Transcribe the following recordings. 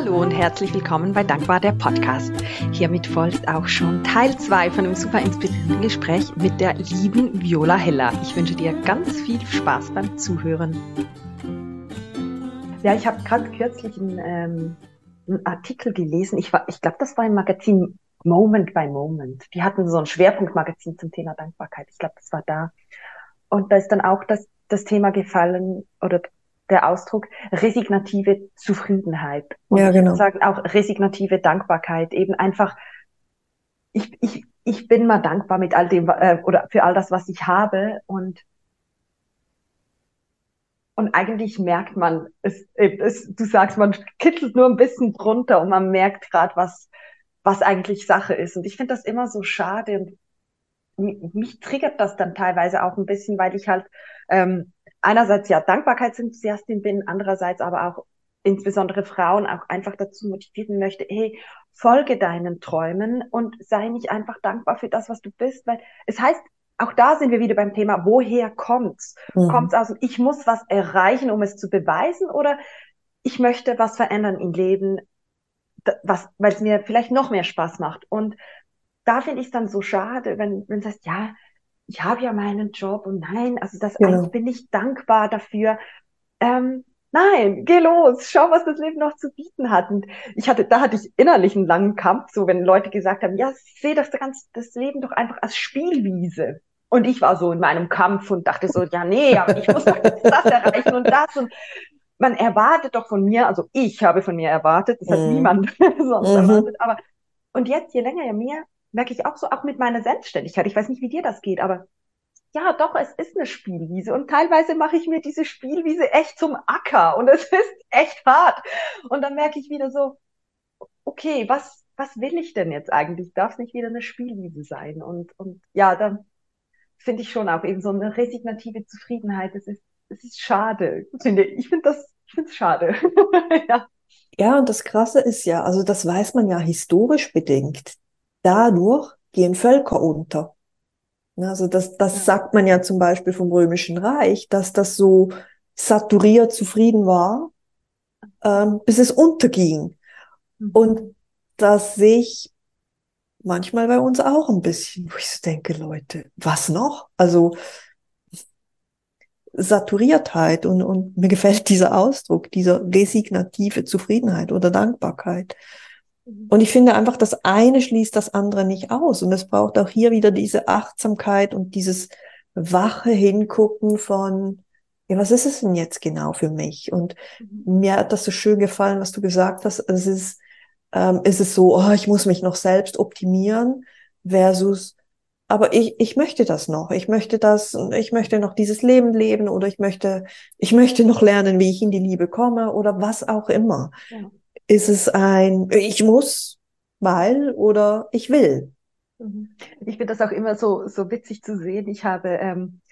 Hallo und herzlich willkommen bei Dankbar der Podcast. Hiermit folgt auch schon Teil 2 von einem super inspirierenden Gespräch mit der lieben Viola Heller. Ich wünsche dir ganz viel Spaß beim Zuhören. Ja, ich habe gerade kürzlich einen, ähm, einen, Artikel gelesen. Ich, ich glaube, das war im Magazin Moment by Moment. Die hatten so ein Schwerpunktmagazin zum Thema Dankbarkeit. Ich glaube, das war da. Und da ist dann auch das, das Thema gefallen oder der Ausdruck resignative Zufriedenheit. Und ja, genau. Sagen auch resignative Dankbarkeit. Eben einfach, ich, ich, ich bin mal dankbar mit all dem äh, oder für all das, was ich habe und und eigentlich merkt man, es, es, du sagst, man kitzelt nur ein bisschen drunter und man merkt gerade, was, was eigentlich Sache ist. Und ich finde das immer so schade. Und mich triggert das dann teilweise auch ein bisschen, weil ich halt ähm, einerseits ja Dankbarkeitsenthusiastin bin, andererseits aber auch insbesondere Frauen auch einfach dazu motivieren möchte, hey, folge deinen Träumen und sei nicht einfach dankbar für das, was du bist, weil es heißt, auch da sind wir wieder beim Thema, woher kommt's? Mhm. Kommt's aus, ich muss was erreichen, um es zu beweisen oder ich möchte was verändern im Leben, was, weil es mir vielleicht noch mehr Spaß macht. Und da finde ich es dann so schade, wenn, wenn es heißt, ja, ich habe ja meinen Job und nein, also das genau. eigentlich bin ich dankbar dafür. Ähm, nein, geh los, schau, was das Leben noch zu bieten hat. Und ich hatte, da hatte ich innerlich einen langen Kampf, so wenn Leute gesagt haben, ja, sehe das, ganz, das Leben doch einfach als Spielwiese. Und ich war so in meinem Kampf und dachte so, ja, nee, aber ich muss doch das erreichen und das. Und man erwartet doch von mir, also ich habe von mir erwartet, das hat mhm. niemand sonst mhm. erwartet, aber und jetzt, je länger, je mehr, merke ich auch so, auch mit meiner Selbstständigkeit. Ich weiß nicht, wie dir das geht, aber ja, doch, es ist eine Spielwiese und teilweise mache ich mir diese Spielwiese echt zum Acker und es ist echt hart. Und dann merke ich wieder so, okay, was, was will ich denn jetzt eigentlich? Darf es nicht wieder eine Spielwiese sein? Und, und ja, dann finde ich schon auch eben so eine resignative Zufriedenheit. Das ist, das ist schade, finde ich. Ich finde das, ich finde es schade. ja. Ja, und das Krasse ist ja, also das weiß man ja historisch bedingt dadurch gehen Völker unter. Also das, das sagt man ja zum Beispiel vom Römischen Reich, dass das so saturiert zufrieden war, ähm, bis es unterging. Mhm. Und das sehe ich manchmal bei uns auch ein bisschen, wo ich so denke, Leute, was noch? Also Saturiertheit und, und mir gefällt dieser Ausdruck, dieser resignative Zufriedenheit oder Dankbarkeit. Mhm. Und ich finde einfach, das eine schließt das andere nicht aus. Und es braucht auch hier wieder diese Achtsamkeit und dieses wache Hingucken von, ja, was ist es denn jetzt genau für mich? Und mhm. mir hat das so schön gefallen, was du gesagt hast. Es ist, ähm, ist es so, oh, ich muss mich noch selbst optimieren versus, aber ich, ich möchte das noch. Ich möchte das, ich möchte noch dieses Leben leben oder ich möchte, ich möchte noch lernen, wie ich in die Liebe komme oder was auch immer. Ja. Ist es ein, ich muss, weil oder ich will? Mhm. Ich finde das auch immer so, so witzig zu sehen. Ich habe, ähm,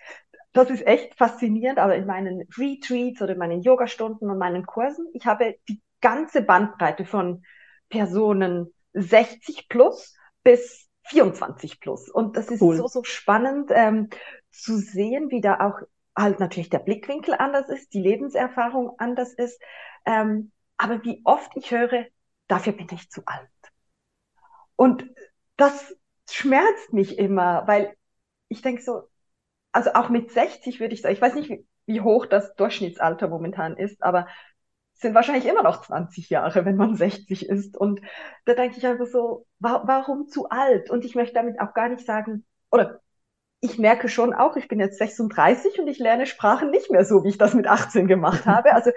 das ist echt faszinierend, aber in meinen Retreats oder in meinen Yogastunden und meinen Kursen, ich habe die ganze Bandbreite von Personen 60 plus bis 24 plus. Und das ist cool. so, so spannend ähm, zu sehen, wie da auch halt natürlich der Blickwinkel anders ist, die Lebenserfahrung anders ist. Ähm, aber wie oft ich höre, dafür bin ich zu alt. Und das schmerzt mich immer, weil ich denke so, also auch mit 60 würde ich sagen, ich weiß nicht, wie, wie hoch das Durchschnittsalter momentan ist, aber sind wahrscheinlich immer noch 20 Jahre, wenn man 60 ist. Und da denke ich einfach so, wa warum zu alt? Und ich möchte damit auch gar nicht sagen, oder ich merke schon auch, ich bin jetzt 36 und ich lerne Sprachen nicht mehr so, wie ich das mit 18 gemacht habe. Also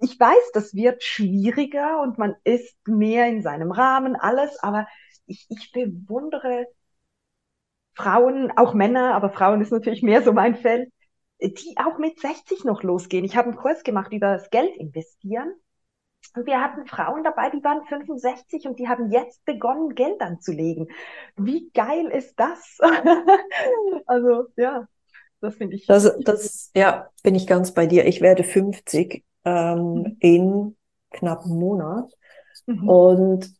ich weiß, das wird schwieriger und man ist mehr in seinem Rahmen, alles, aber ich, ich bewundere Frauen, auch Männer, aber Frauen ist natürlich mehr so mein Feld, die auch mit 60 noch losgehen. Ich habe einen Kurs gemacht über das Geld investieren und wir hatten Frauen dabei, die waren 65 und die haben jetzt begonnen, Geld anzulegen. Wie geil ist das? also, ja, das finde ich. Das, das, ja, bin ich ganz bei dir. Ich werde 50 ähm, mhm. in knapp einem Monat. Mhm. Und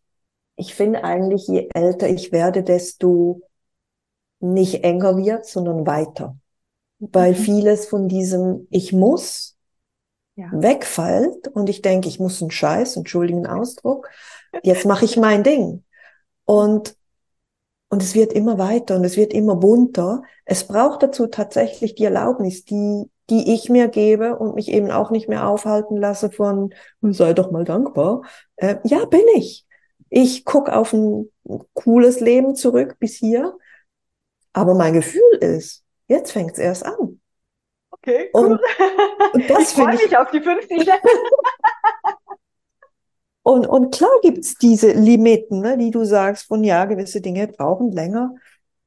ich finde eigentlich, je älter ich werde, desto nicht enger wird, sondern weiter. Weil mhm. vieles von diesem Ich muss ja. wegfällt und ich denke, ich muss einen Scheiß, entschuldigen Ausdruck, jetzt mache ich mein Ding. Und, und es wird immer weiter und es wird immer bunter. Es braucht dazu tatsächlich die Erlaubnis, die, die ich mir gebe und mich eben auch nicht mehr aufhalten lasse von, sei doch mal dankbar. Äh, ja, bin ich. Ich guck auf ein cooles Leben zurück bis hier. Aber mein Gefühl ist, jetzt fängt es erst an. Okay, cool. Und, und das ich freue mich auf die 50 und, und klar gibt es diese Limiten, ne, die du sagst, von ja, gewisse Dinge brauchen länger.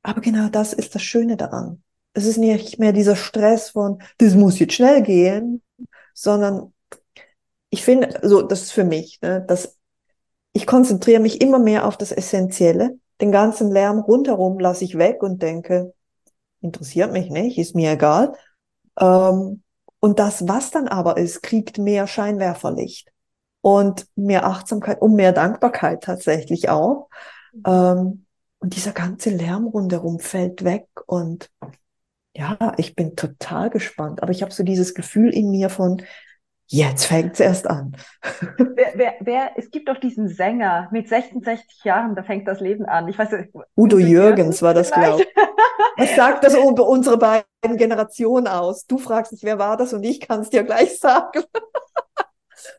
Aber genau das ist das Schöne daran. Es ist nicht mehr dieser Stress von, das muss jetzt schnell gehen, sondern ich finde, so, das ist für mich, ne, dass ich konzentriere mich immer mehr auf das Essentielle. Den ganzen Lärm rundherum lasse ich weg und denke, interessiert mich nicht, ist mir egal. Ähm, und das, was dann aber ist, kriegt mehr Scheinwerferlicht und mehr Achtsamkeit und mehr Dankbarkeit tatsächlich auch. Ähm, und dieser ganze Lärm rundherum fällt weg und ja, ich bin total gespannt. Aber ich habe so dieses Gefühl in mir von, Jetzt fängt es erst an. Wer, wer, wer, es gibt doch diesen Sänger mit 66 Jahren, da fängt das Leben an. Ich weiß Udo Jürgens war das, glaube ich. Was sagt das über unsere beiden Generationen aus? Du fragst mich, wer war das und ich kann es dir gleich sagen.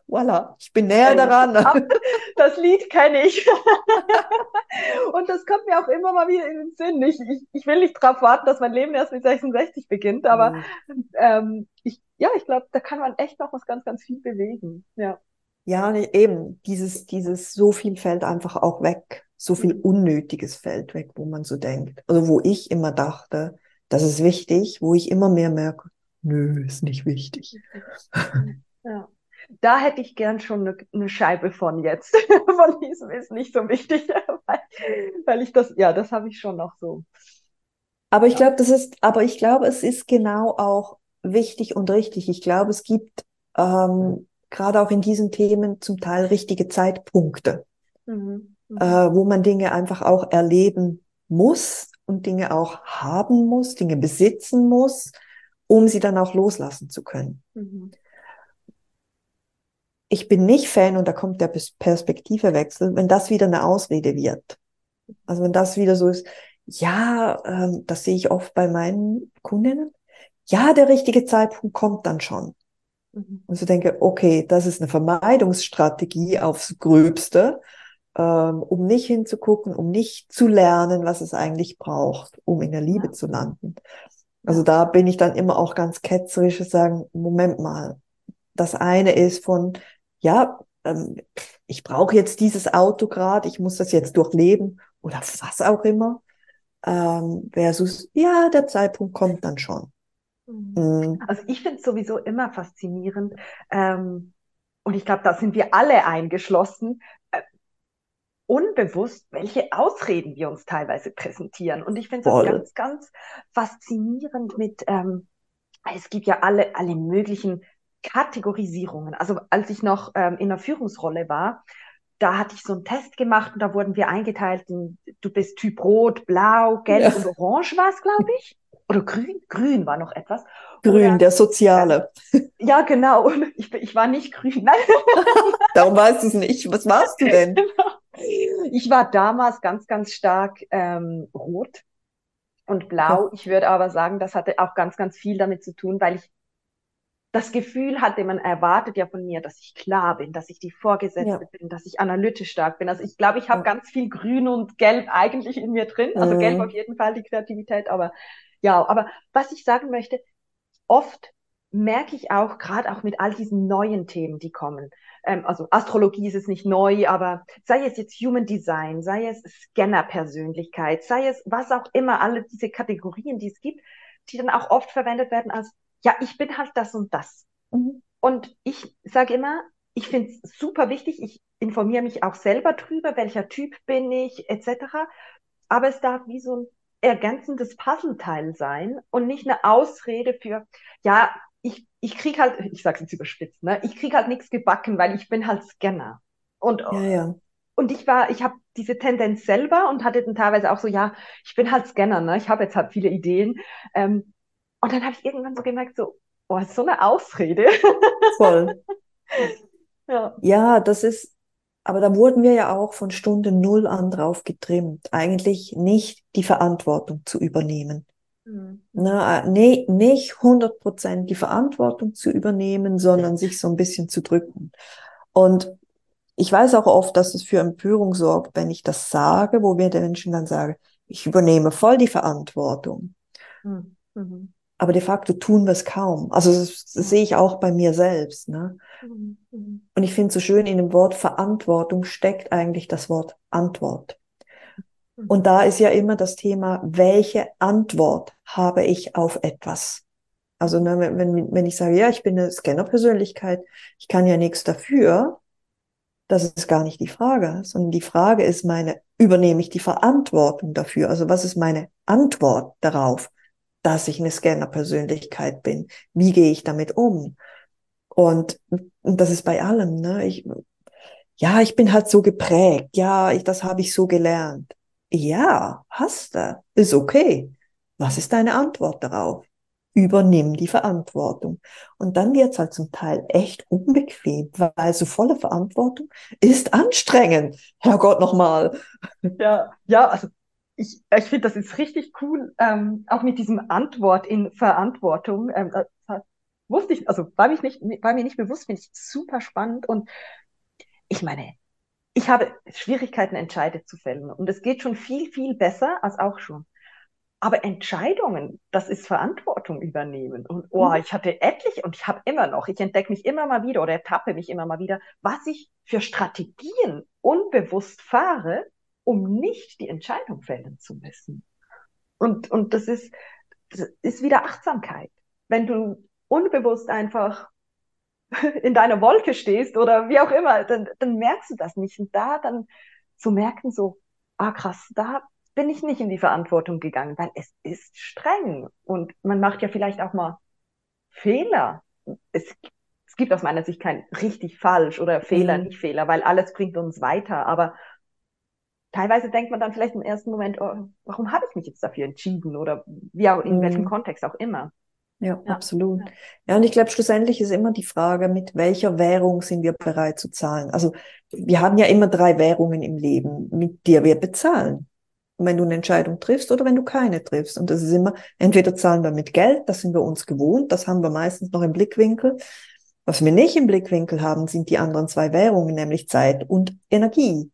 Voila, ich bin näher daran. Das Lied kenne ich. Und das kommt mir auch immer mal wieder in den Sinn. Ich, ich, ich will nicht darauf warten, dass mein Leben erst mit 66 beginnt, aber mhm. ähm, ich, ja, ich glaube, da kann man echt noch was ganz, ganz viel bewegen. Ja. Ja, eben, dieses, dieses so viel fällt einfach auch weg. So viel. Unnötiges fällt weg, wo man so denkt. Also wo ich immer dachte, das ist wichtig, wo ich immer mehr merke, nö, ist nicht wichtig. Ja da hätte ich gern schon eine, eine Scheibe von jetzt. von diesem ist nicht so wichtig, weil, weil ich das, ja, das habe ich schon noch so. Aber ich glaube, das ist, aber ich glaube, es ist genau auch wichtig und richtig. Ich glaube, es gibt ähm, gerade auch in diesen Themen zum Teil richtige Zeitpunkte, mhm. Mhm. Äh, wo man Dinge einfach auch erleben muss und Dinge auch haben muss, Dinge besitzen muss, um sie dann auch loslassen zu können. Mhm ich bin nicht Fan und da kommt der Perspektivewechsel, wenn das wieder eine Ausrede wird. Also wenn das wieder so ist, ja, ähm, das sehe ich oft bei meinen Kundinnen. Ja, der richtige Zeitpunkt kommt dann schon. Mhm. Und so denke, okay, das ist eine Vermeidungsstrategie aufs Gröbste, ähm, um nicht hinzugucken, um nicht zu lernen, was es eigentlich braucht, um in der Liebe ja. zu landen. Also da bin ich dann immer auch ganz ketzerisch und sagen, Moment mal, das eine ist von, ja, ähm, ich brauche jetzt dieses Auto gerade, ich muss das jetzt durchleben oder was auch immer. Ähm, versus, ja, der Zeitpunkt kommt dann schon. Mhm. mhm. Also ich finde es sowieso immer faszinierend. Ähm, und ich glaube, da sind wir alle eingeschlossen, äh, unbewusst, welche Ausreden wir uns teilweise präsentieren. Und ich finde es ganz, ganz faszinierend mit, ähm, es gibt ja alle, alle möglichen Kategorisierungen. Also als ich noch ähm, in der Führungsrolle war, da hatte ich so einen Test gemacht und da wurden wir eingeteilt in, du bist Typ Rot, Blau, Gelb ja. und Orange war es, glaube ich. Oder Grün? Grün war noch etwas. Grün, Oder, der Soziale. Äh, ja, genau. Ich, ich war nicht grün. Darum weißt du es nicht. Was warst du denn? Genau. Ich war damals ganz, ganz stark ähm, rot und blau. Ich würde aber sagen, das hatte auch ganz, ganz viel damit zu tun, weil ich das Gefühl hatte, man erwartet ja von mir, dass ich klar bin, dass ich die Vorgesetzte ja. bin, dass ich analytisch stark bin. Also ich glaube, ich habe ja. ganz viel Grün und Gelb eigentlich in mir drin. Also mhm. Gelb auf jeden Fall die Kreativität, aber ja, aber was ich sagen möchte, oft merke ich auch, gerade auch mit all diesen neuen Themen, die kommen. Ähm, also Astrologie ist es nicht neu, aber sei es jetzt Human Design, sei es Scanner-Persönlichkeit, sei es was auch immer, alle diese Kategorien, die es gibt, die dann auch oft verwendet werden als ja, ich bin halt das und das. Mhm. Und ich sage immer, ich finde es super wichtig, ich informiere mich auch selber drüber, welcher Typ bin ich, etc. Aber es darf wie so ein ergänzendes Puzzleteil sein und nicht eine Ausrede für, ja, ich, ich krieg halt, ich sag's jetzt überspitzt, ne, ich krieg halt nichts gebacken, weil ich bin halt Scanner. Und, ja, ja. und ich war, ich habe diese Tendenz selber und hatte dann teilweise auch so, ja, ich bin halt Scanner, ne, ich habe jetzt halt viele Ideen. Ähm, und dann habe ich irgendwann so gemerkt, so, Oh, so eine Ausrede. Voll. ja. ja, das ist, aber da wurden wir ja auch von Stunde Null an drauf getrimmt, eigentlich nicht die Verantwortung zu übernehmen. Mhm. Na, nee, nicht 100 Prozent die Verantwortung zu übernehmen, sondern sich so ein bisschen zu drücken. Und ich weiß auch oft, dass es für Empörung sorgt, wenn ich das sage, wo wir den Menschen dann sagen, ich übernehme voll die Verantwortung. Mhm. mhm. Aber de facto tun wir es kaum. Also das, das sehe ich auch bei mir selbst. Ne? Mhm. mhm. Und ich finde so schön, in dem Wort Verantwortung steckt eigentlich das Wort Antwort. Mhm. Und da ist ja immer das Thema, welche Antwort habe ich auf etwas? Also ne, wenn, wenn ich sage, ja, ich bin eine Scanner-Persönlichkeit, ich kann ja nichts dafür, das ist gar nicht die Frage, sondern die Frage ist meine, übernehme ich die Verantwortung dafür? Also was ist meine Antwort darauf, dass ich eine Scanner-Persönlichkeit bin? Wie gehe ich damit um? Und, und das ist bei allem, ne? Ich, ja, ich bin halt so geprägt. Ja, ich, das habe ich so gelernt. Ja, hast du. Ist okay. Was ist deine Antwort darauf? übernimm die Verantwortung. Und dann wird's halt zum Teil echt unbequem, weil so volle Verantwortung ist anstrengend. Herrgott nochmal. Ja, ja, also ich, ich finde, das ist richtig cool, ähm, auch mit diesem Antwort in Verantwortung. Ähm, das wusste ich, also war, mich nicht, war mir nicht bewusst, finde ich super spannend. Und ich meine, ich habe Schwierigkeiten, Entscheide zu fällen. Und es geht schon viel, viel besser als auch schon. Aber Entscheidungen, das ist Verantwortung übernehmen. Und oh, mhm. ich hatte etliche und ich habe immer noch, ich entdecke mich immer mal wieder oder ertappe mich immer mal wieder, was ich für Strategien unbewusst fahre, um nicht die Entscheidung fällen zu müssen. Und, und das ist, das ist wieder Achtsamkeit. Wenn du unbewusst einfach in deiner Wolke stehst oder wie auch immer, dann, dann merkst du das nicht. Und da dann zu merken, so, ah krass, da bin ich nicht in die Verantwortung gegangen, weil es ist streng und man macht ja vielleicht auch mal Fehler. Es, es gibt aus meiner Sicht kein richtig falsch oder Fehler, mhm. nicht Fehler, weil alles bringt uns weiter. Aber teilweise denkt man dann vielleicht im ersten Moment, oh, warum habe ich mich jetzt dafür entschieden oder wie auch in mhm. welchem Kontext auch immer. Ja, ja, absolut. Ja, und ich glaube, schlussendlich ist immer die Frage, mit welcher Währung sind wir bereit zu zahlen? Also wir haben ja immer drei Währungen im Leben, mit der wir bezahlen wenn du eine Entscheidung triffst oder wenn du keine triffst. Und das ist immer, entweder zahlen wir mit Geld, das sind wir uns gewohnt, das haben wir meistens noch im Blickwinkel. Was wir nicht im Blickwinkel haben, sind die anderen zwei Währungen, nämlich Zeit und Energie.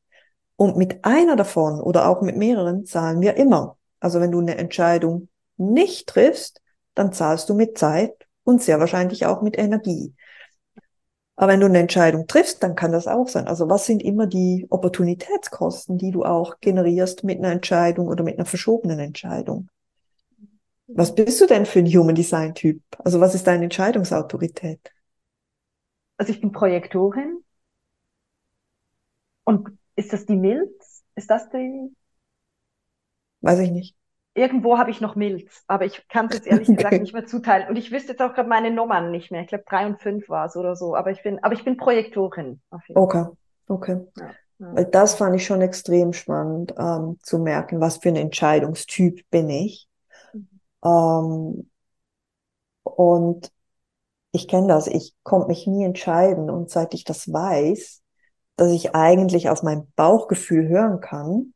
Und mit einer davon oder auch mit mehreren zahlen wir immer. Also wenn du eine Entscheidung nicht triffst, dann zahlst du mit Zeit und sehr wahrscheinlich auch mit Energie. Aber wenn du eine Entscheidung triffst, dann kann das auch sein. Also was sind immer die Opportunitätskosten, die du auch generierst mit einer Entscheidung oder mit einer verschobenen Entscheidung? Was bist du denn für ein Human Design Typ? Also was ist deine Entscheidungsautorität? Also ich bin Projektorin. Und ist das die Milz? Ist das die? Weiß ich nicht irgendwo habe ich noch Milz, aber ich kann es jetzt ehrlich gesagt nicht mehr zuteilen. Und ich wüsste jetzt auch gerade meine Nummern nicht mehr. Ich glaube, drei und fünf war es oder so. Aber ich bin, aber ich bin Projektorin. okay, okay. Ja, ja. Weil das fand ich schon extrem spannend ähm, zu merken, was für ein Entscheidungstyp bin ich. Mhm. Ähm, und ich kenne das, ich konnte mich nie entscheiden. Und seit ich das weiß, dass ich eigentlich auf mein Bauchgefühl hören kann,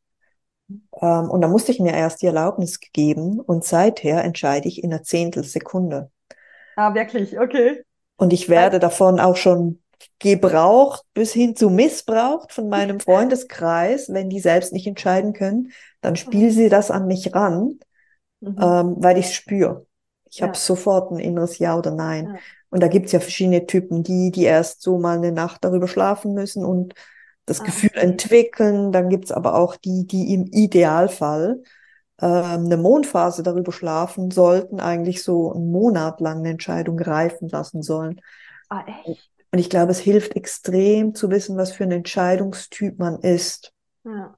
ähm, und da musste ich mir erst die Erlaubnis geben und seither entscheide ich in einer Zehntelsekunde. Ah, wirklich, okay. Und ich werde davon auch schon gebraucht bis hin zu missbraucht von meinem Freundeskreis, wenn die selbst nicht entscheiden können, dann spielen sie das an mich ran, mhm. ähm, weil ich es spüre. Ich ja. habe sofort ein inneres Ja oder Nein. Ja. Und da gibt's ja verschiedene Typen, die, die erst so mal eine Nacht darüber schlafen müssen und das ah, Gefühl entwickeln. Dann gibt's aber auch die, die im Idealfall äh, eine Mondphase darüber schlafen sollten, eigentlich so einen Monat lang eine Entscheidung reifen lassen sollen. Ah, echt? Und ich glaube, es hilft extrem zu wissen, was für ein Entscheidungstyp man ist. Ja.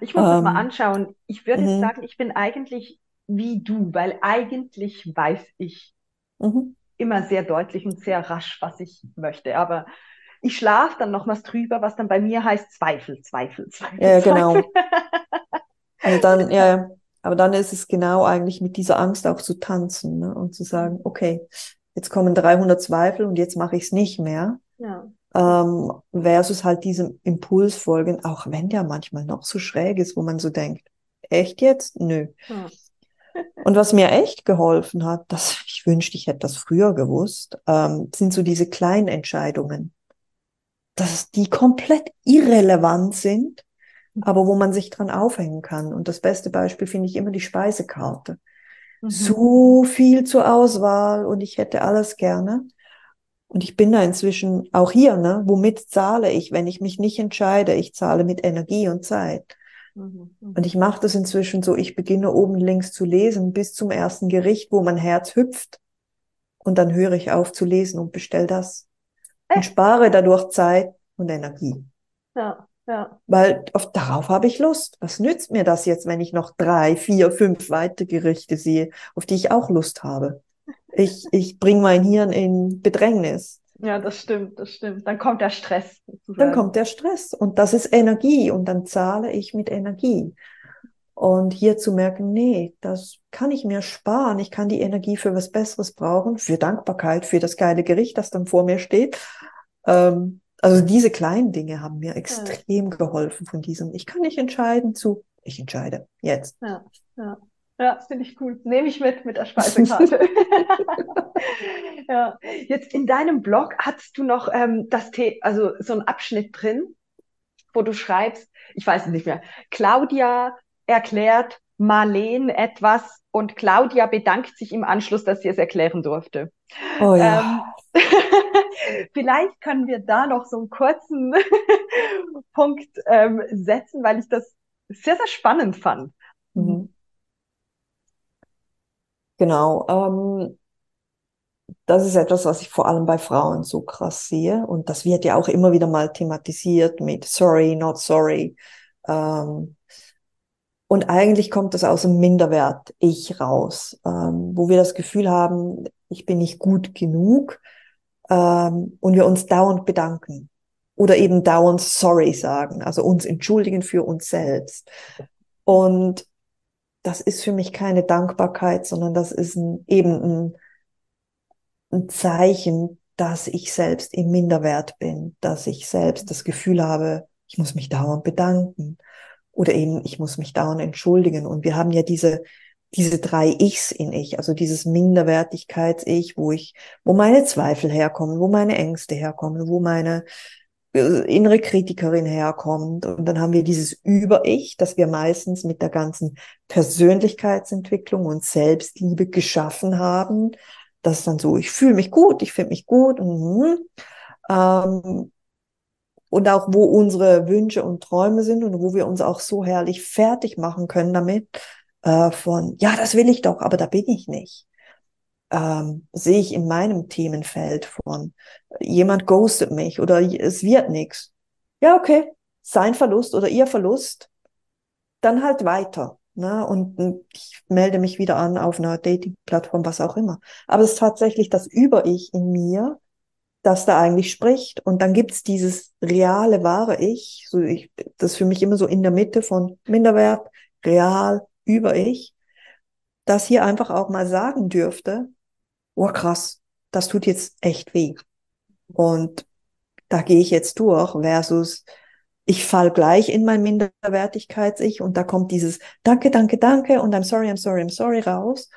Ich muss ähm, das mal ähm, anschauen. Ich würde jetzt mhm. sagen, ich bin eigentlich wie du, weil eigentlich weiß ich mhm. Immer sehr deutlich und sehr rasch, was ich möchte. Aber ich schlafe dann noch was drüber, was dann bei mir heißt Zweifel, Zweifel, Zweifel. Ja, genau. also dann, ja, aber dann ist es genau eigentlich mit dieser Angst auch zu tanzen ne? und zu sagen, okay, jetzt kommen 300 Zweifel und jetzt mache ich es nicht mehr. Ja. Ähm, versus halt diesem Impuls folgen, auch wenn der manchmal noch so schräg ist, wo man so denkt, echt jetzt? Nö. Ja. Und was mir echt geholfen hat, das ich wünschte, ich hätte das früher gewusst, ähm, sind so diese kleinen Entscheidungen, dass die komplett irrelevant sind, aber wo man sich dran aufhängen kann. Und das beste Beispiel finde ich immer die Speisekarte. Mhm. So viel zur Auswahl und ich hätte alles gerne. Und ich bin da inzwischen auch hier, ne? Womit zahle ich, wenn ich mich nicht entscheide? Ich zahle mit Energie und Zeit. Mhm, mhm. Und ich mache das inzwischen so, ich beginne oben links zu lesen bis zum ersten Gericht, wo mein Herz hüpft. Und dann höre ich auf zu lesen und bestell das. Und äh. spare dadurch Zeit und Energie. Ja, ja. Weil auf, darauf habe ich Lust. Was nützt mir das jetzt, wenn ich noch drei, vier, fünf weitere Gerichte sehe, auf die ich auch Lust habe? Ich, ich bringe mein Hirn in Bedrängnis. Ja, das stimmt, das stimmt. Dann kommt der Stress. Sozusagen. Dann kommt der Stress und das ist Energie und dann zahle ich mit Energie. Und hier zu merken, nee, das kann ich mir sparen. Ich kann die Energie für was Besseres brauchen, für Dankbarkeit, für das geile Gericht, das dann vor mir steht. Ähm, also diese kleinen Dinge haben mir extrem ja. geholfen von diesem, ich kann nicht entscheiden zu, ich entscheide jetzt. Ja, ja. Ja, finde ich cool. Nehme ich mit mit der Speisekarte. ja. Jetzt in deinem Blog hattest du noch ähm, das The also so einen Abschnitt drin, wo du schreibst, ich weiß es nicht mehr, Claudia erklärt Marleen etwas und Claudia bedankt sich im Anschluss, dass sie es erklären durfte. Oh ja. Ähm, vielleicht können wir da noch so einen kurzen Punkt ähm, setzen, weil ich das sehr, sehr spannend fand. Mhm. Genau. Ähm, das ist etwas, was ich vor allem bei Frauen so krass sehe. Und das wird ja auch immer wieder mal thematisiert mit sorry, not sorry. Ähm, und eigentlich kommt das aus dem Minderwert Ich raus, ähm, wo wir das Gefühl haben, ich bin nicht gut genug ähm, und wir uns dauernd bedanken oder eben dauernd sorry sagen, also uns entschuldigen für uns selbst. Und das ist für mich keine Dankbarkeit, sondern das ist ein, eben ein, ein Zeichen, dass ich selbst im Minderwert bin, dass ich selbst das Gefühl habe, ich muss mich dauernd bedanken oder eben ich muss mich dauernd entschuldigen. Und wir haben ja diese, diese drei Ichs in ich, also dieses Minderwertigkeits-Ich, wo ich, wo meine Zweifel herkommen, wo meine Ängste herkommen, wo meine innere Kritikerin herkommt. Und dann haben wir dieses Über-Ich, das wir meistens mit der ganzen Persönlichkeitsentwicklung und Selbstliebe geschaffen haben. Das ist dann so, ich fühle mich gut, ich finde mich gut. Mhm. Ähm, und auch wo unsere Wünsche und Träume sind und wo wir uns auch so herrlich fertig machen können damit, äh, von, ja, das will ich doch, aber da bin ich nicht ähm, sehe ich in meinem Themenfeld von jemand ghostet mich oder es wird nichts. Ja, okay, sein Verlust oder ihr Verlust, dann halt weiter. Ne? Und ich melde mich wieder an auf einer Dating-Plattform, was auch immer. Aber es ist tatsächlich das Über-Ich in mir, das da eigentlich spricht. Und dann gibt's dieses reale, wahre Ich, so ich, das ist für mich immer so in der Mitte von Minderwert, real, Über-Ich, das hier einfach auch mal sagen dürfte, oh krass, das tut jetzt echt weh. Und da gehe ich jetzt durch versus ich fall gleich in mein Minderwertigkeits-Ich und da kommt dieses Danke, danke, danke und I'm sorry, I'm sorry, I'm sorry raus.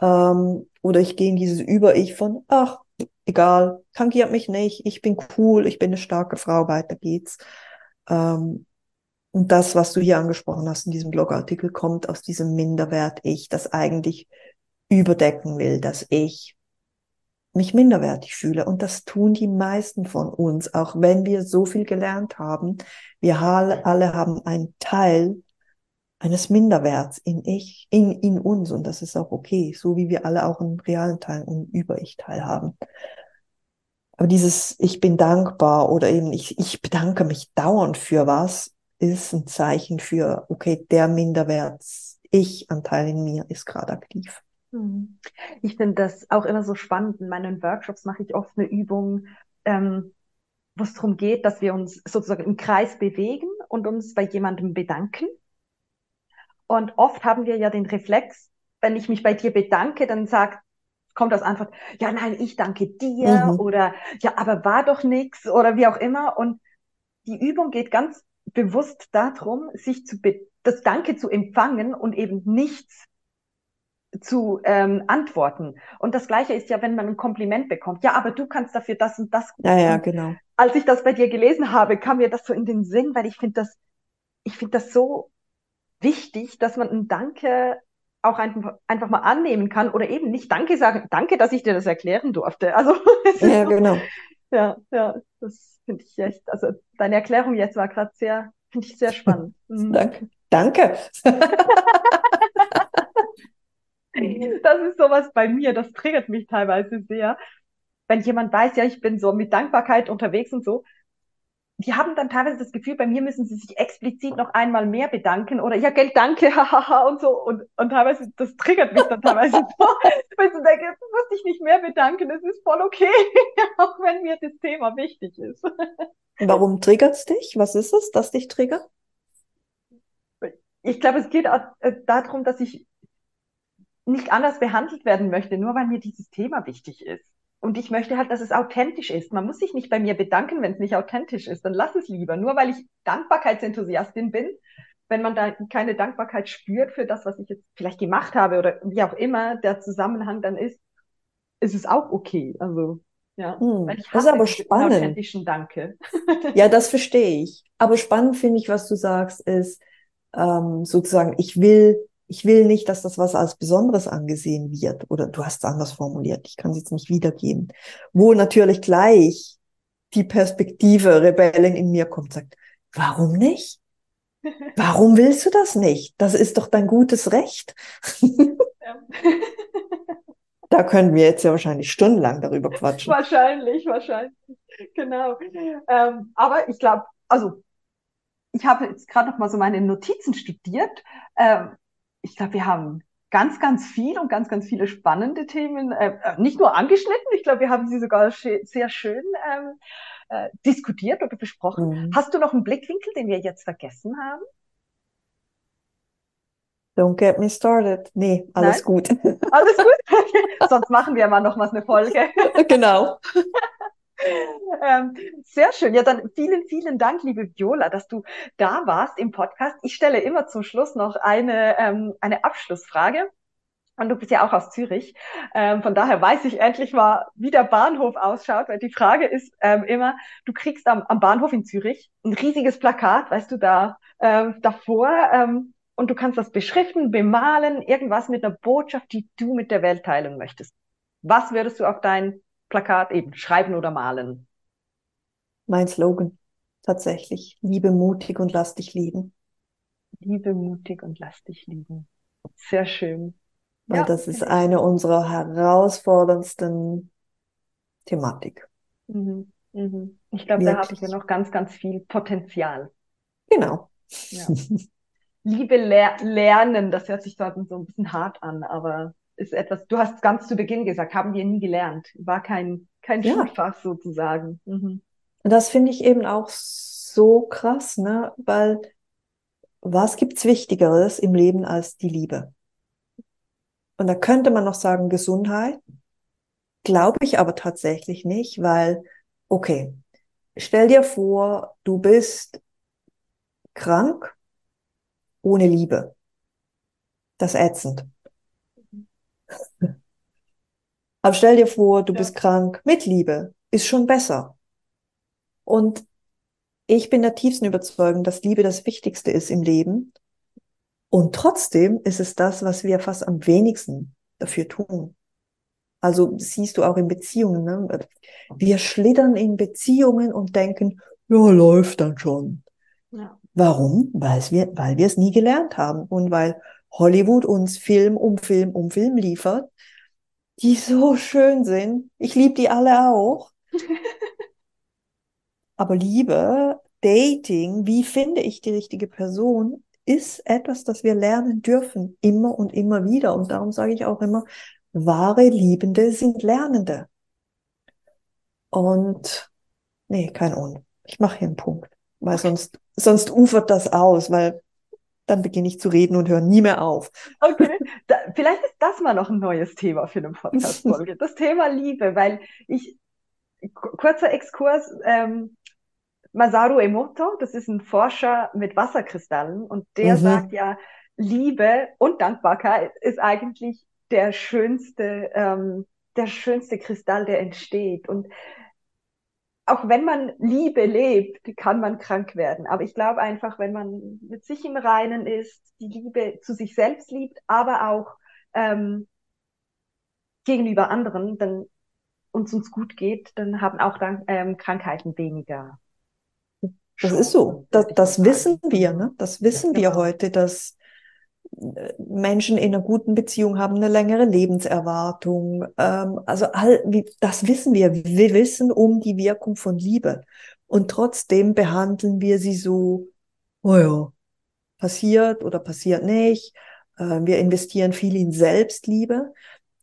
Ähm, oder ich gehe in dieses Über-Ich von, ach, egal, tangiert mich nicht, ich bin cool, ich bin eine starke Frau, weiter geht's. Ähm, und das, was du hier angesprochen hast in diesem Blogartikel, kommt aus diesem Minderwert-Ich, das eigentlich überdecken will, dass ich mich minderwertig fühle. Und das tun die meisten von uns, auch wenn wir so viel gelernt haben. Wir alle haben einen Teil eines Minderwerts in ich, in, in uns. Und das ist auch okay. So wie wir alle auch einen realen Teil und Über-Ich-Teil haben. Aber dieses Ich bin dankbar oder eben ich, ich bedanke mich dauernd für was, ist ein Zeichen für, okay, der Minderwerts-Ich-Anteil in mir ist gerade aktiv. Mhm. Ich finde das auch immer so spannend. In meinen Workshops mache ich oft eine Übung, ähm, wo es darum geht, dass wir uns sozusagen im Kreis bewegen und uns bei jemandem bedanken. Und oft haben wir ja den Reflex, wenn ich mich bei dir bedanke, dann sagt kommt das Antwort, ja, nein, ich danke dir mhm. oder ja, aber war doch nichts oder wie auch immer. Und die Übung geht ganz bewusst darum, sich zu das Danke zu empfangen und eben nichts zu ähm, antworten. Und das Gleiche ist ja, wenn man ein Kompliment bekommt. Ja, aber du kannst dafür das und das. Ja, ja, genau. Als ich das bei dir gelesen habe, kam mir das so in den Sinn, weil ich finde das, ich finde das so wichtig, dass man ein Danke auch einfach, einfach mal annehmen kann oder eben nicht Danke sagen. Danke, dass ich dir das erklären durfte. Also ja, so, genau. Ja, ja, das finde ich echt. Also deine Erklärung jetzt war gerade sehr, finde ich sehr spannend. Mhm. Danke. Danke. das ist sowas bei mir, das triggert mich teilweise sehr. Wenn jemand weiß, ja, ich bin so mit Dankbarkeit unterwegs und so, die haben dann teilweise das Gefühl, bei mir müssen sie sich explizit noch einmal mehr bedanken oder ja, Geld, danke, hahaha und so. Und, und teilweise, das triggert mich dann teilweise so, weil ich denke, jetzt muss ich nicht mehr bedanken, es ist voll okay, auch wenn mir das Thema wichtig ist. Warum triggert es dich? Was ist es, das dich triggert? Ich glaube, es geht auch äh, darum, dass ich nicht anders behandelt werden möchte, nur weil mir dieses Thema wichtig ist. Und ich möchte halt, dass es authentisch ist. Man muss sich nicht bei mir bedanken, wenn es nicht authentisch ist. Dann lass es lieber. Nur weil ich Dankbarkeitsenthusiastin bin, wenn man da keine Dankbarkeit spürt für das, was ich jetzt vielleicht gemacht habe oder wie auch immer der Zusammenhang dann ist, ist es auch okay. Also ja, hm, das ist aber spannend. Authentischen Danke. ja, das verstehe ich. Aber spannend finde ich, was du sagst, ist ähm, sozusagen, ich will ich will nicht, dass das was als Besonderes angesehen wird. Oder du hast es anders formuliert. Ich kann es jetzt nicht wiedergeben. Wo natürlich gleich die Perspektive Rebellen in mir kommt, sagt, warum nicht? Warum willst du das nicht? Das ist doch dein gutes Recht. da können wir jetzt ja wahrscheinlich stundenlang darüber quatschen. Wahrscheinlich, wahrscheinlich. Genau. Ähm, aber ich glaube, also ich habe jetzt gerade noch mal so meine Notizen studiert. Ähm, ich glaube, wir haben ganz, ganz viel und ganz, ganz viele spannende Themen, äh, äh nicht nur angeschnitten, ich glaube, wir haben sie sogar sehr schön ähm, äh, diskutiert oder besprochen. Mhm. Hast du noch einen Blickwinkel, den wir jetzt vergessen haben? Don't get me started. Nee, alles Nein? gut. Alles gut? Sonst machen wir mal noch was eine Folge. genau. Ähm, sehr schön. Ja, dann vielen, vielen Dank, liebe Viola, dass du da warst im Podcast. Ich stelle immer zum Schluss noch eine, ähm, eine Abschlussfrage. Und du bist ja auch aus Zürich. Ähm, von daher weiß ich endlich mal, wie der Bahnhof ausschaut, weil die Frage ist ähm, immer, du kriegst am, am Bahnhof in Zürich ein riesiges Plakat, weißt du, da ähm, davor ähm, und du kannst das beschriften, bemalen, irgendwas mit einer Botschaft, die du mit der Welt teilen möchtest. Was würdest du auf dein Plakat eben schreiben oder malen? Mein Slogan tatsächlich. Liebe mutig und lass dich lieben. Liebe mutig und lass dich lieben. Sehr schön. Und ja, das ist eine unserer herausforderndsten Thematik. Mhm. Mhm. Ich glaube, da habe ich ja noch ganz, ganz viel Potenzial. Genau. Ja. Liebe Ler Lernen, das hört sich dort so ein bisschen hart an, aber ist etwas, du hast ganz zu Beginn gesagt, haben wir nie gelernt. War kein, kein ja. Schulfach sozusagen. Mhm. Das finde ich eben auch so krass, ne? Weil was gibt's Wichtigeres im Leben als die Liebe? Und da könnte man noch sagen Gesundheit. Glaube ich aber tatsächlich nicht, weil, okay, stell dir vor, du bist krank ohne Liebe. Das ist ätzend. Aber stell dir vor, du ja. bist krank mit Liebe. Ist schon besser. Und ich bin der tiefsten Überzeugung, dass Liebe das Wichtigste ist im Leben. Und trotzdem ist es das, was wir fast am wenigsten dafür tun. Also siehst du auch in Beziehungen. Ne? Wir schlittern in Beziehungen und denken, ja, läuft dann schon. Ja. Warum? Weil wir, weil wir es nie gelernt haben und weil Hollywood uns Film um Film um Film liefert, die so schön sind. Ich liebe die alle auch. Aber Liebe, Dating, wie finde ich die richtige Person, ist etwas, das wir lernen dürfen, immer und immer wieder. Und darum sage ich auch immer, wahre Liebende sind Lernende. Und nee, kein Und. Ich mache hier einen Punkt, weil sonst, sonst ufert das aus, weil dann beginne ich zu reden und höre nie mehr auf. Okay, da, vielleicht ist das mal noch ein neues Thema für eine Podcast-Folge. das Thema Liebe, weil ich, kurzer Exkurs, ähm, Masaru Emoto, das ist ein Forscher mit Wasserkristallen und der mhm. sagt ja, Liebe und Dankbarkeit ist eigentlich der schönste, ähm, der schönste Kristall, der entsteht. Und auch wenn man Liebe lebt, kann man krank werden. Aber ich glaube einfach, wenn man mit sich im Reinen ist, die Liebe zu sich selbst liebt, aber auch ähm, gegenüber anderen, dann uns uns gut geht, dann haben auch dann ähm, Krankheiten weniger. Das ist so. Das, das wissen wir, ne? Das wissen wir heute, dass Menschen in einer guten Beziehung haben eine längere Lebenserwartung. Ähm, also all, wie, das wissen wir. Wir wissen um die Wirkung von Liebe. Und trotzdem behandeln wir sie so, oh ja, passiert oder passiert nicht. Äh, wir investieren viel in Selbstliebe.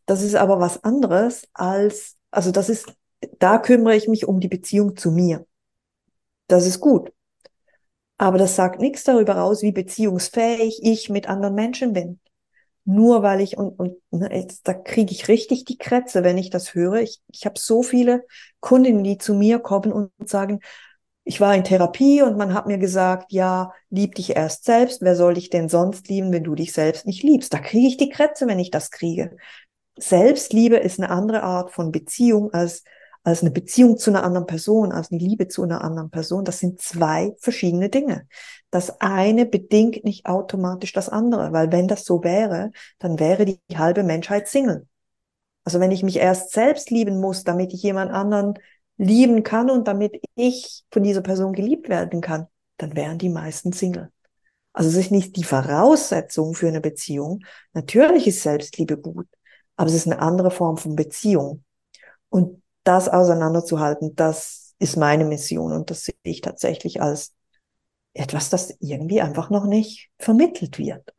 Das ist aber was anderes als, also das ist, da kümmere ich mich um die Beziehung zu mir. Das ist gut. Aber das sagt nichts darüber aus, wie beziehungsfähig ich mit anderen Menschen bin. Nur weil ich, und, und ne, jetzt, da kriege ich richtig die Krätze, wenn ich das höre. Ich, ich habe so viele Kundinnen, die zu mir kommen und sagen, ich war in Therapie und man hat mir gesagt, ja, lieb dich erst selbst. Wer soll dich denn sonst lieben, wenn du dich selbst nicht liebst? Da kriege ich die Krätze, wenn ich das kriege. Selbstliebe ist eine andere Art von Beziehung als als eine Beziehung zu einer anderen Person, als eine Liebe zu einer anderen Person, das sind zwei verschiedene Dinge. Das eine bedingt nicht automatisch das andere, weil wenn das so wäre, dann wäre die halbe Menschheit Single. Also wenn ich mich erst selbst lieben muss, damit ich jemand anderen lieben kann und damit ich von dieser Person geliebt werden kann, dann wären die meisten Single. Also es ist nicht die Voraussetzung für eine Beziehung. Natürlich ist Selbstliebe gut, aber es ist eine andere Form von Beziehung. Und das auseinanderzuhalten, das ist meine Mission und das sehe ich tatsächlich als etwas, das irgendwie einfach noch nicht vermittelt wird.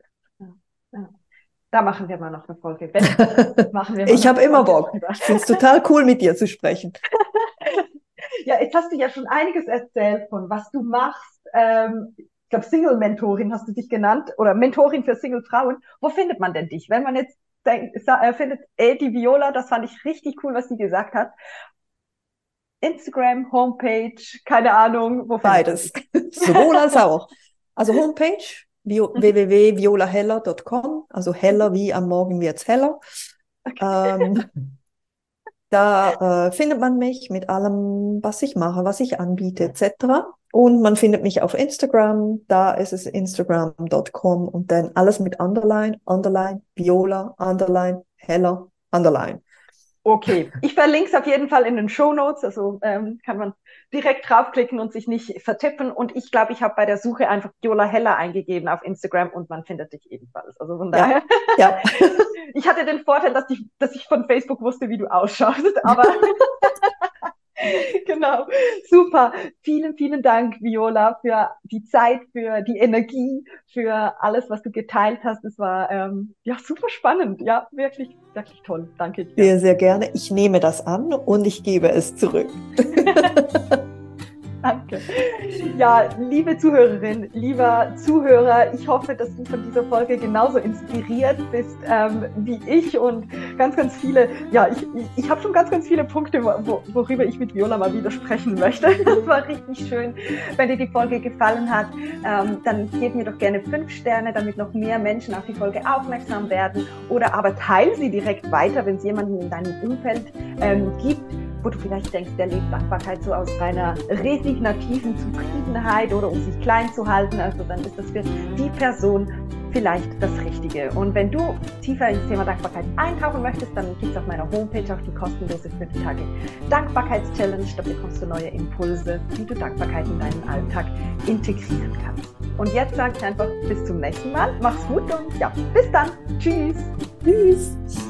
Da machen wir mal noch eine Folge. machen wir ich habe immer Bock. Ich finde es total cool, mit dir zu sprechen. ja, jetzt hast du ja schon einiges erzählt von was du machst. Ähm, ich glaube, Single-Mentorin hast du dich genannt oder Mentorin für Single-Frauen. Wo findet man denn dich? Wenn man jetzt findet, ey, die Viola, das fand ich richtig cool, was sie gesagt hat. Instagram, Homepage, keine Ahnung, wo Beides. Sowohl als auch. Also Homepage, mhm. www.violaheller.com, also heller wie am Morgen wird's heller. Okay. Ähm, da äh, findet man mich mit allem, was ich mache, was ich anbiete, etc. Und man findet mich auf Instagram, da ist es instagram.com und dann alles mit Underline, Underline, Viola, Underline, Heller, Underline. Okay, ich verlinke es auf jeden Fall in den Show Notes, also ähm, kann man direkt draufklicken und sich nicht vertippen. Und ich glaube, ich habe bei der Suche einfach Viola Heller eingegeben auf Instagram und man findet dich ebenfalls. Also von daher. Ja. ja. ich hatte den Vorteil, dass ich, dass ich von Facebook wusste, wie du ausschaust, aber genau, super. Vielen, vielen Dank, Viola, für die Zeit, für die Energie, für alles, was du geteilt hast. Es war ähm, ja super spannend. Ja, wirklich, wirklich toll. Danke dir. Sehr, sehr gerne. Ich nehme das an und ich gebe es zurück. Danke. Ja, liebe Zuhörerin, lieber Zuhörer, ich hoffe, dass du von dieser Folge genauso inspiriert bist ähm, wie ich und ganz, ganz viele, ja, ich, ich, habe schon ganz, ganz viele Punkte, wo, worüber ich mit Viola mal wieder sprechen möchte. Das war richtig schön. Wenn dir die Folge gefallen hat, ähm, dann gib mir doch gerne fünf Sterne, damit noch mehr Menschen auf die Folge aufmerksam werden oder aber teile sie direkt weiter, wenn es jemanden in deinem Umfeld ähm, gibt, wo du vielleicht denkst, der lebt Dankbarkeit so aus reiner resignativen Zufriedenheit oder um sich klein zu halten. Also dann ist das für die Person vielleicht das Richtige. Und wenn du tiefer ins Thema Dankbarkeit eintauchen möchtest, dann gibt es auf meiner Homepage auch die kostenlose 5 Tage Dankbarkeitschallenge. Da bekommst du neue Impulse, wie du Dankbarkeit in deinen Alltag integrieren kannst. Und jetzt sage ich einfach bis zum nächsten Mal. Mach's gut und ja, bis dann. Tschüss. Tschüss.